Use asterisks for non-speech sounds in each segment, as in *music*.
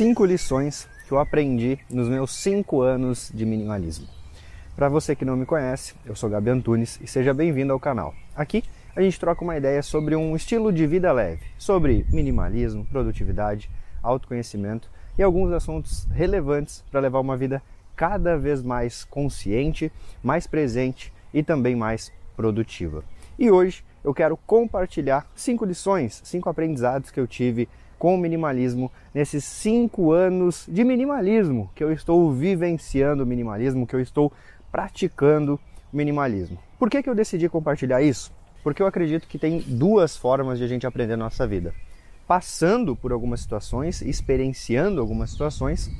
Cinco lições que eu aprendi nos meus cinco anos de minimalismo. Para você que não me conhece, eu sou Gabi Antunes e seja bem-vindo ao canal. Aqui a gente troca uma ideia sobre um estilo de vida leve, sobre minimalismo, produtividade, autoconhecimento e alguns assuntos relevantes para levar uma vida cada vez mais consciente, mais presente e também mais produtiva. E hoje eu quero compartilhar cinco lições, cinco aprendizados que eu tive com minimalismo nesses cinco anos de minimalismo que eu estou vivenciando o minimalismo, que eu estou praticando o minimalismo. Por que, que eu decidi compartilhar isso? Porque eu acredito que tem duas formas de a gente aprender a nossa vida. Passando por algumas situações, experienciando algumas situações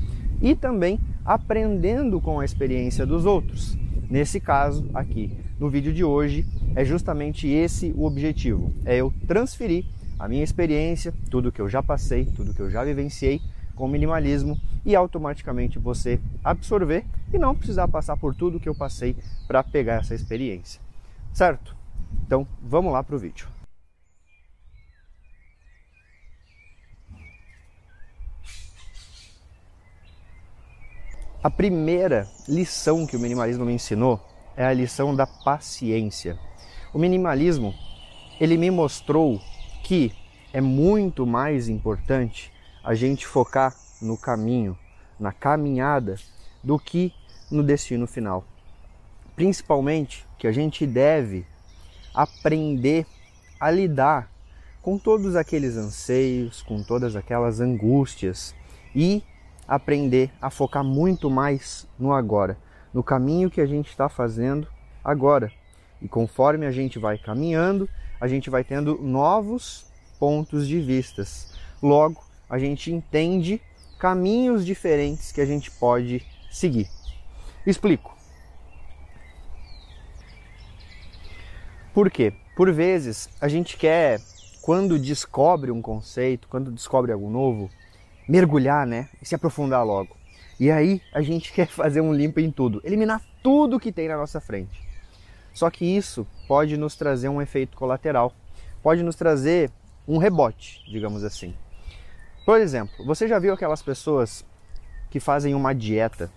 e também aprendendo com a experiência dos outros. Nesse caso aqui, no vídeo de hoje, é justamente esse o objetivo: é eu transferir a minha experiência, tudo que eu já passei, tudo que eu já vivenciei com minimalismo e automaticamente você absorver e não precisar passar por tudo que eu passei para pegar essa experiência. Certo? Então, vamos lá para o vídeo. A primeira lição que o minimalismo me ensinou é a lição da paciência. O minimalismo, ele me mostrou que é muito mais importante a gente focar no caminho, na caminhada, do que no destino final. Principalmente que a gente deve aprender a lidar com todos aqueles anseios, com todas aquelas angústias e aprender a focar muito mais no agora, no caminho que a gente está fazendo agora. E conforme a gente vai caminhando, a gente vai tendo novos pontos de vistas. Logo, a gente entende caminhos diferentes que a gente pode seguir. Explico. Por quê? Por vezes a gente quer, quando descobre um conceito, quando descobre algo novo, mergulhar, né? E se aprofundar logo. E aí a gente *laughs* quer fazer um limpo em tudo, eliminar tudo que tem na nossa frente. Só que isso pode nos trazer um efeito colateral, pode nos trazer um rebote, digamos assim. Por exemplo, você já viu aquelas pessoas que fazem uma dieta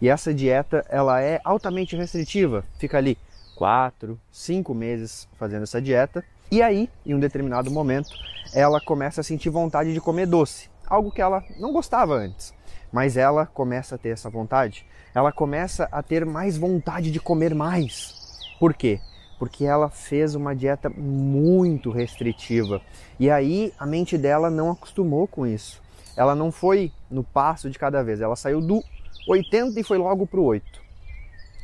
e essa dieta ela é altamente restritiva, fica ali quatro, cinco meses fazendo essa dieta e aí, em um determinado momento, ela começa a sentir vontade de comer doce algo que ela não gostava antes. Mas ela começa a ter essa vontade, ela começa a ter mais vontade de comer mais. Por quê? Porque ela fez uma dieta muito restritiva. E aí a mente dela não acostumou com isso. Ela não foi no passo de cada vez, ela saiu do 80 e foi logo para o 8.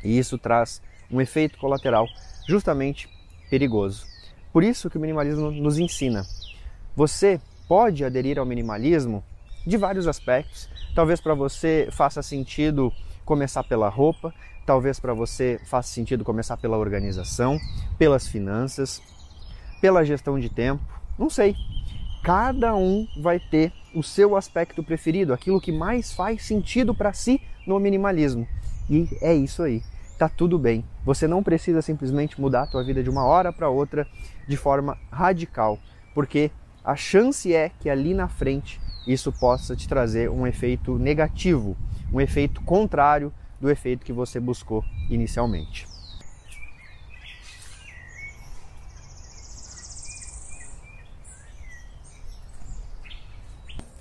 E isso traz um efeito colateral justamente perigoso. Por isso que o minimalismo nos ensina. Você pode aderir ao minimalismo de vários aspectos. Talvez para você faça sentido começar pela roupa, talvez para você faça sentido começar pela organização, pelas finanças, pela gestão de tempo, não sei. Cada um vai ter o seu aspecto preferido, aquilo que mais faz sentido para si no minimalismo. E é isso aí. Tá tudo bem. Você não precisa simplesmente mudar a tua vida de uma hora para outra de forma radical, porque a chance é que ali na frente isso possa te trazer um efeito negativo, um efeito contrário do efeito que você buscou inicialmente.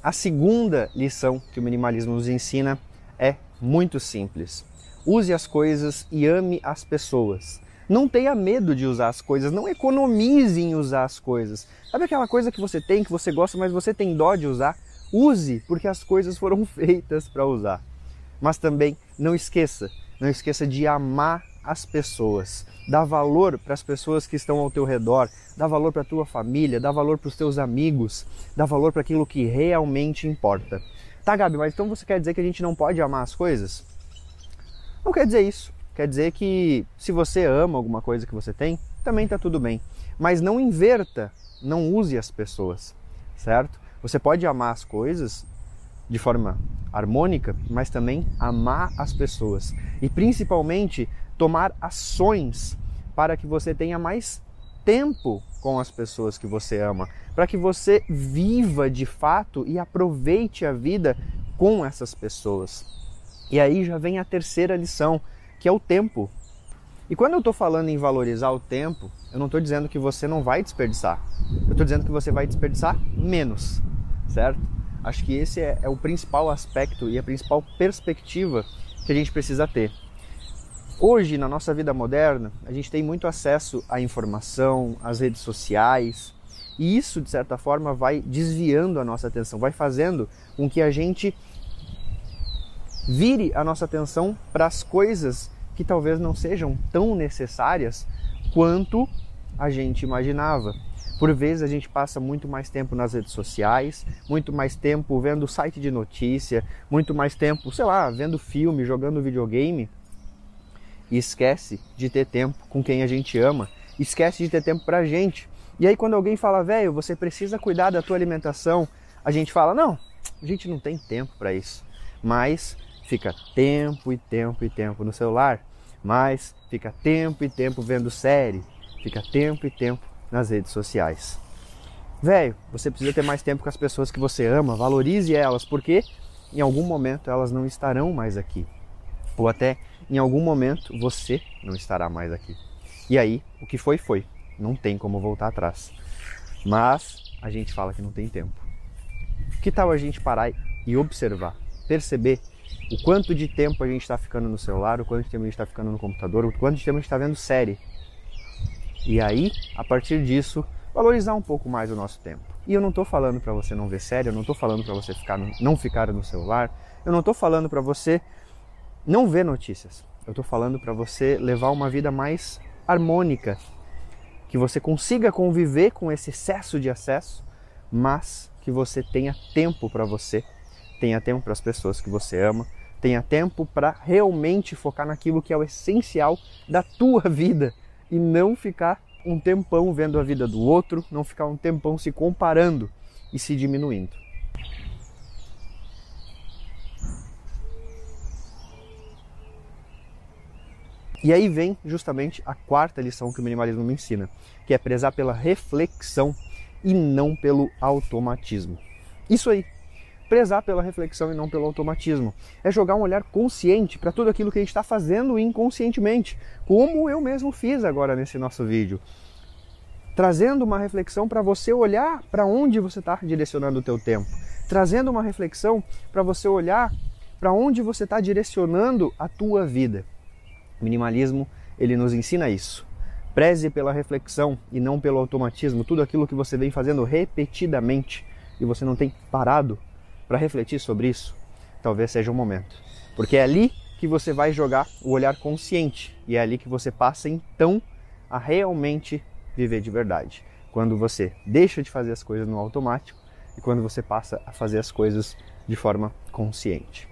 A segunda lição que o minimalismo nos ensina é muito simples. Use as coisas e ame as pessoas. Não tenha medo de usar as coisas, não economize em usar as coisas. Sabe aquela coisa que você tem, que você gosta, mas você tem dó de usar? Use, porque as coisas foram *laughs* feitas para usar. Mas também não esqueça, não esqueça de amar as pessoas, dá valor para as pessoas que estão ao teu redor, dá valor para a tua família, dá valor para os teus amigos, dá valor para aquilo que realmente importa. Tá, Gabi, mas então você quer dizer que a gente não pode amar as coisas? Não quer dizer isso. Quer dizer que se você ama alguma coisa que você tem, também está tudo bem. Mas não inverta, não use as pessoas, certo? Você pode amar as coisas de forma harmônica, mas também amar as pessoas e principalmente tomar ações para que você tenha mais tempo com as pessoas que você ama, para que você viva de fato e aproveite a vida com essas pessoas. E aí já vem a terceira lição, que é o tempo. E quando eu estou falando em valorizar o tempo, eu não estou dizendo que você não vai desperdiçar. Eu estou dizendo que você vai desperdiçar menos, certo? Acho que esse é, é o principal aspecto e a principal perspectiva que a gente precisa ter. Hoje, na nossa vida moderna, a gente tem muito acesso à informação, às redes sociais, e isso, de certa forma, vai desviando a nossa atenção, vai fazendo com que a gente vire a nossa atenção para as coisas que talvez não sejam tão necessárias quanto a gente imaginava. Por vezes a gente passa muito mais tempo nas redes sociais, muito mais tempo vendo site de notícia, muito mais tempo, sei lá, vendo filme, jogando videogame e esquece de ter tempo com quem a gente ama, esquece de ter tempo pra gente. E aí quando alguém fala, velho, você precisa cuidar da tua alimentação, a gente fala, não, a gente não tem tempo para isso. Mas fica tempo e tempo e tempo no celular, mas fica tempo e tempo vendo série, fica tempo e tempo nas redes sociais. Velho, você precisa ter mais tempo com as pessoas que você ama, valorize elas, porque em algum momento elas não estarão mais aqui. Ou até em algum momento você não estará mais aqui. E aí, o que foi, foi. Não tem como voltar atrás. Mas a gente fala que não tem tempo. Que tal a gente parar e observar, perceber o quanto de tempo a gente está ficando no celular, o quanto de tempo a gente está ficando no computador, o quanto de tempo a gente está vendo série, e aí, a partir disso, valorizar um pouco mais o nosso tempo. E eu não estou falando para você não ver série, eu não estou falando para você ficar no, não ficar no celular, eu não estou falando para você não ver notícias. Eu estou falando para você levar uma vida mais harmônica, que você consiga conviver com esse excesso de acesso, mas que você tenha tempo para você, tenha tempo para as pessoas que você ama, tenha tempo para realmente focar naquilo que é o essencial da tua *laughs* vida e não ficar um tempão vendo a vida do outro, não ficar um tempão se comparando e se diminuindo. E aí vem justamente a quarta lição que o minimalismo me ensina, que é prezar pela reflexão e não pelo automatismo. Isso aí, prezar pela reflexão e não pelo automatismo. É jogar um olhar consciente para tudo aquilo que a gente está fazendo inconscientemente, como eu mesmo fiz agora nesse nosso vídeo. Trazendo uma reflexão para você olhar para onde você está direcionando o teu tempo. Trazendo uma reflexão para você olhar para onde você está direcionando a tua vida. O minimalismo, ele nos ensina isso. Preze pela reflexão e não pelo automatismo. Tudo aquilo que você vem fazendo repetidamente e você não tem parado para refletir sobre isso, talvez seja o momento. Porque é ali que você vai jogar o olhar consciente e é ali que você passa então a realmente viver de verdade. Quando você deixa de fazer as coisas no automático e quando você passa a fazer as coisas de forma consciente.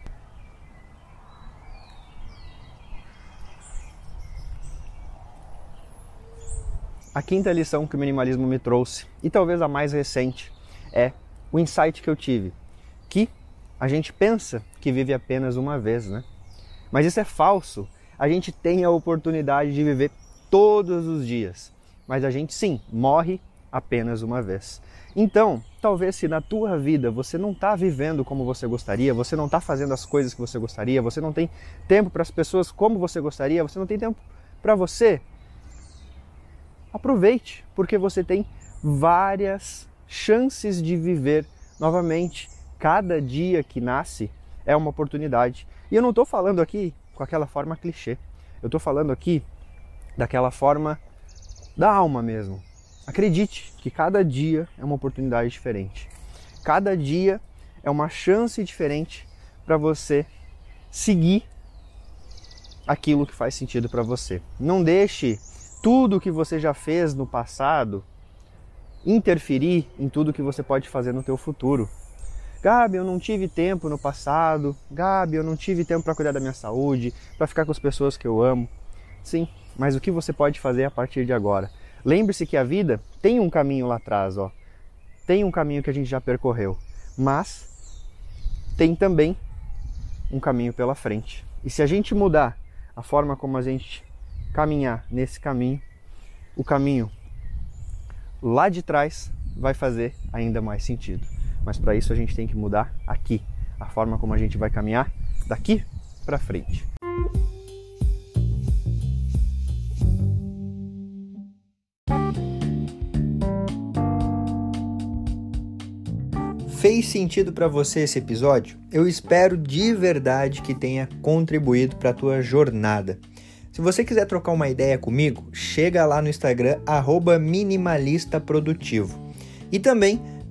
A quinta lição que o minimalismo me trouxe, e talvez a mais recente, é o insight que eu tive que a gente pensa que vive apenas uma vez, né? Mas isso é falso. A gente tem a oportunidade de viver todos os dias, mas a gente sim morre apenas uma vez. Então, talvez se na tua vida você não está vivendo como você gostaria, você não está fazendo as coisas que você gostaria, você não tem tempo para as pessoas como você gostaria, você não tem tempo para você, aproveite, porque você tem várias chances de viver novamente cada dia que nasce é uma oportunidade. E eu não estou falando aqui com aquela forma clichê. Eu estou falando aqui daquela forma da alma mesmo. Acredite que cada dia é uma oportunidade diferente. Cada dia é uma chance diferente para você seguir aquilo que faz sentido para você. Não deixe tudo que você já fez no passado interferir em tudo que você pode fazer no teu futuro. Gabi, eu não tive tempo no passado. Gabi, eu não tive tempo para cuidar da minha saúde, para ficar com as pessoas que eu amo. Sim, mas o que você pode fazer a partir de agora? Lembre-se que a vida tem um caminho lá atrás, ó. Tem um caminho que a gente já percorreu, mas tem também um caminho pela frente. E se a gente mudar a forma como a gente caminhar nesse caminho, o caminho lá de trás vai fazer ainda mais sentido. Mas para isso a gente tem que mudar aqui, a forma como a gente vai caminhar daqui para frente. Fez sentido para você esse episódio? Eu espero de verdade que tenha contribuído para a tua jornada. Se você quiser trocar uma ideia comigo, chega lá no Instagram @minimalistaprodutivo. E também